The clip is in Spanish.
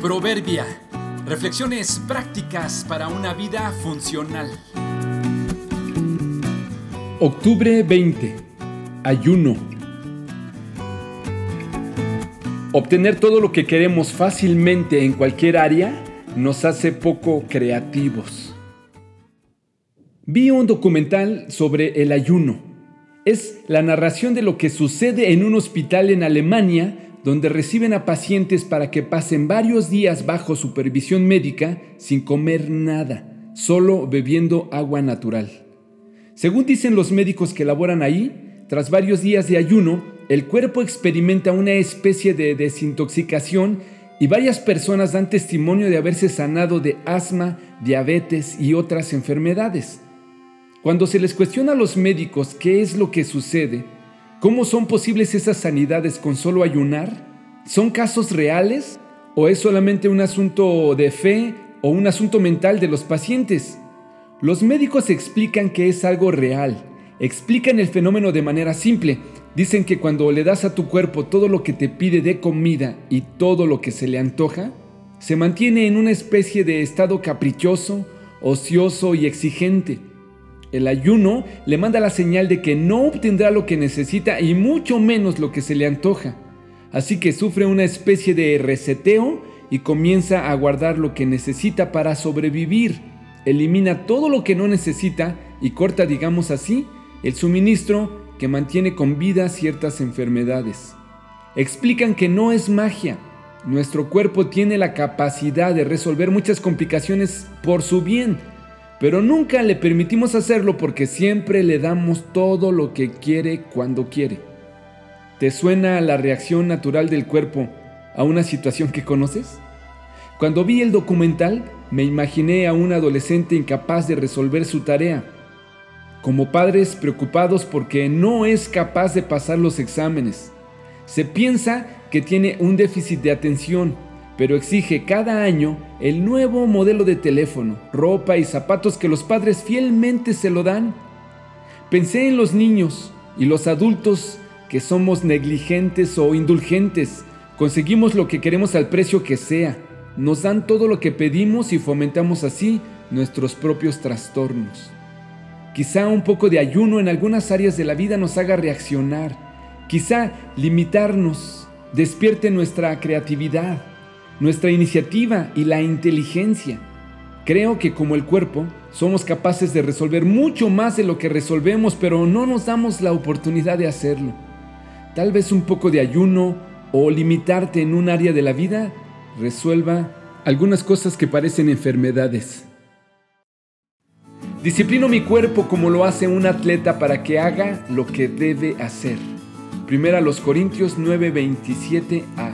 Proverbia. Reflexiones prácticas para una vida funcional. Octubre 20. Ayuno. Obtener todo lo que queremos fácilmente en cualquier área nos hace poco creativos. Vi un documental sobre el ayuno. Es la narración de lo que sucede en un hospital en Alemania donde reciben a pacientes para que pasen varios días bajo supervisión médica sin comer nada, solo bebiendo agua natural. Según dicen los médicos que laboran ahí, tras varios días de ayuno, el cuerpo experimenta una especie de desintoxicación y varias personas dan testimonio de haberse sanado de asma, diabetes y otras enfermedades. Cuando se les cuestiona a los médicos qué es lo que sucede, ¿Cómo son posibles esas sanidades con solo ayunar? ¿Son casos reales? ¿O es solamente un asunto de fe o un asunto mental de los pacientes? Los médicos explican que es algo real, explican el fenómeno de manera simple. Dicen que cuando le das a tu cuerpo todo lo que te pide de comida y todo lo que se le antoja, se mantiene en una especie de estado caprichoso, ocioso y exigente. El ayuno le manda la señal de que no obtendrá lo que necesita y mucho menos lo que se le antoja. Así que sufre una especie de reseteo y comienza a guardar lo que necesita para sobrevivir. Elimina todo lo que no necesita y corta, digamos así, el suministro que mantiene con vida ciertas enfermedades. Explican que no es magia. Nuestro cuerpo tiene la capacidad de resolver muchas complicaciones por su bien pero nunca le permitimos hacerlo porque siempre le damos todo lo que quiere cuando quiere. ¿Te suena la reacción natural del cuerpo a una situación que conoces? Cuando vi el documental, me imaginé a un adolescente incapaz de resolver su tarea, como padres preocupados porque no es capaz de pasar los exámenes. Se piensa que tiene un déficit de atención pero exige cada año el nuevo modelo de teléfono, ropa y zapatos que los padres fielmente se lo dan. Pensé en los niños y los adultos que somos negligentes o indulgentes. Conseguimos lo que queremos al precio que sea. Nos dan todo lo que pedimos y fomentamos así nuestros propios trastornos. Quizá un poco de ayuno en algunas áreas de la vida nos haga reaccionar. Quizá limitarnos despierte nuestra creatividad nuestra iniciativa y la inteligencia. Creo que como el cuerpo somos capaces de resolver mucho más de lo que resolvemos, pero no nos damos la oportunidad de hacerlo. Tal vez un poco de ayuno o limitarte en un área de la vida resuelva algunas cosas que parecen enfermedades. Disciplino mi cuerpo como lo hace un atleta para que haga lo que debe hacer. Primera los Corintios 9:27 a